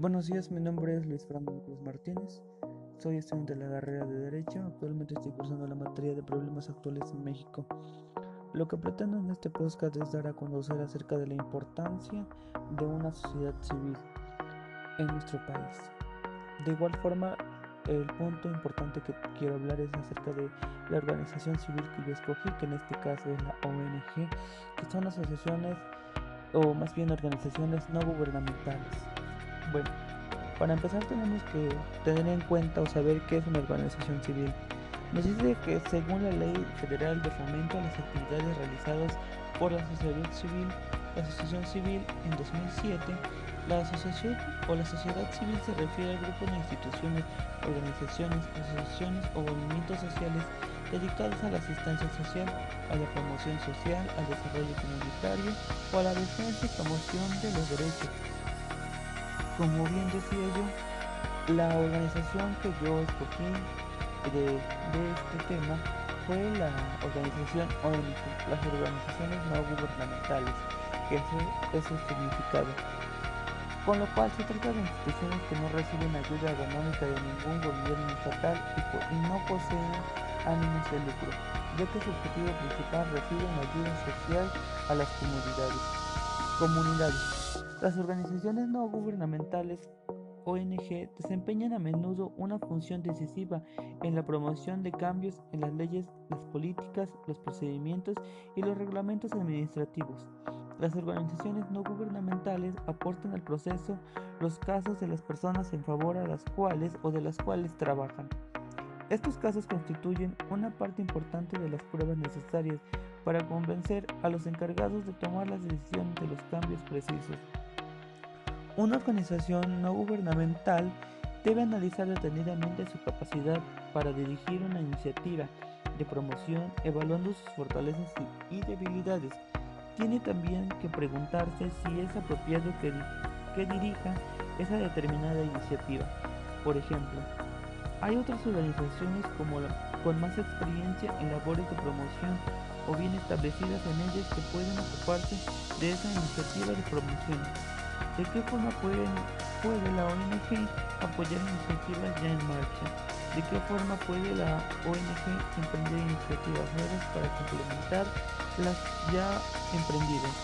Buenos días, mi nombre es Luis Fernando Cruz Martínez. Soy estudiante de la carrera de Derecho. Actualmente estoy cursando la materia de problemas actuales en México. Lo que pretendo en este podcast es dar a conocer acerca de la importancia de una sociedad civil en nuestro país. De igual forma, el punto importante que quiero hablar es acerca de la organización civil que yo escogí, que en este caso es la ONG, que son asociaciones o más bien organizaciones no gubernamentales. Bueno, para empezar tenemos que tener en cuenta o saber qué es una organización civil. Nos dice que según la Ley Federal de Fomento a las actividades realizadas por la sociedad civil, la asociación civil en 2007, la asociación o la sociedad civil se refiere al grupo de instituciones, organizaciones, asociaciones o movimientos sociales dedicados a la asistencia social, a la promoción social, al desarrollo comunitario o a la defensa y promoción de los derechos. Como bien decía yo, la organización que yo escogí de, este tema fue la organización ONG, las organizaciones no gubernamentales, que es su significado. Con lo cual se trata de instituciones que no reciben ayuda económica de ningún gobierno estatal y no poseen ánimos de lucro, ya que su objetivo principal reciben ayuda social a las comunidades. Comunidades. Las organizaciones no gubernamentales ONG desempeñan a menudo una función decisiva en la promoción de cambios en las leyes, las políticas, los procedimientos y los reglamentos administrativos. Las organizaciones no gubernamentales aportan al proceso los casos de las personas en favor a las cuales o de las cuales trabajan. Estos casos constituyen una parte importante de las pruebas necesarias para convencer a los encargados de tomar las decisiones de los cambios precisos. Una organización no gubernamental debe analizar detenidamente su capacidad para dirigir una iniciativa de promoción evaluando sus fortalezas y debilidades. Tiene también que preguntarse si es apropiado que, dirija esa determinada iniciativa. Por ejemplo, hay otras organizaciones como la, con más experiencia en labores de promoción o bien establecidas en ellas que pueden ocuparse de esa iniciativa de promoción. ¿De qué forma puede la ONG apoyar iniciativas ya en marcha? ¿De qué forma puede la ONG emprender iniciativas nuevas para complementar las ya emprendidas?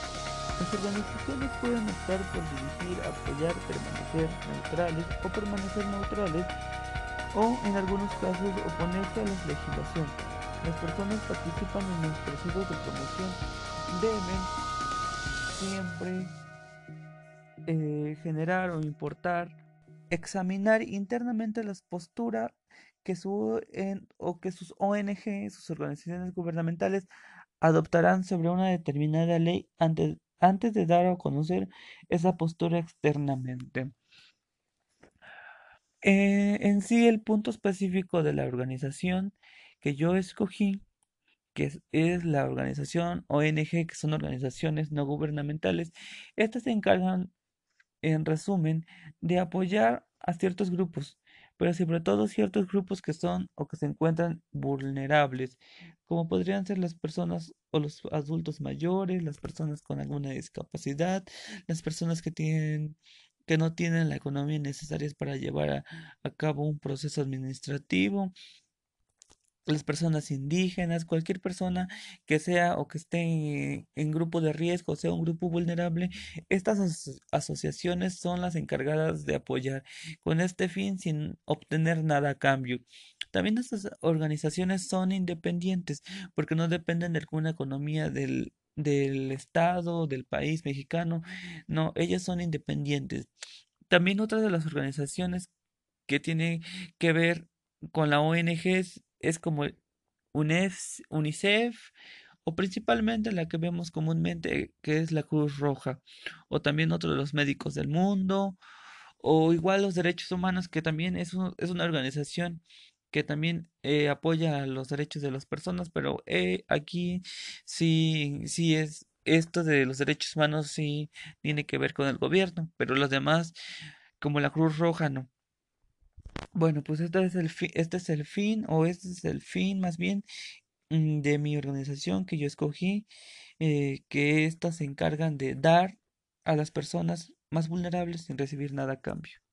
Las organizaciones pueden optar por dirigir, apoyar, permanecer neutrales o permanecer neutrales o en algunos casos oponerse a la legislación. Las personas participan en los procesos de promoción deben siempre eh, generar o importar, examinar internamente las posturas que, su, o que sus ONG, sus organizaciones gubernamentales, adoptarán sobre una determinada ley antes, antes de dar a conocer esa postura externamente. Eh, en sí, el punto específico de la organización que yo escogí, que es, la organización ONG, que son organizaciones no gubernamentales, estas se encargan, en resumen, de apoyar a ciertos grupos, pero sobre todo ciertos grupos que son o que se encuentran vulnerables, como podrían ser las personas o los adultos mayores, las personas con alguna discapacidad, las personas que tienen que no tienen la economía necesaria para llevar a, cabo un proceso administrativo, las personas indígenas, cualquier persona que sea o que esté en grupo de riesgo, sea un grupo vulnerable, estas asociaciones son las encargadas de apoyar con este fin sin obtener nada a cambio. También estas organizaciones son independientes porque no dependen de alguna economía del, del Estado, del país mexicano. No, ellas son independientes. También otra de las organizaciones que tiene que ver con la ONG es, como UNICEF o principalmente la que vemos comúnmente que es la Cruz Roja o también otro de los médicos del mundo o igual los derechos humanos que también es, es una organización que también eh, apoya los derechos de las personas, pero eh, aquí sí, sí es esto de los derechos humanos sí tiene que ver con el gobierno, pero los demás, como la Cruz Roja, no. Bueno, pues este es el fin, este es el fin, o este es el fin más bien mm, de mi organización que yo escogí, eh, que estas se encargan de dar a las personas más vulnerables sin recibir nada a cambio.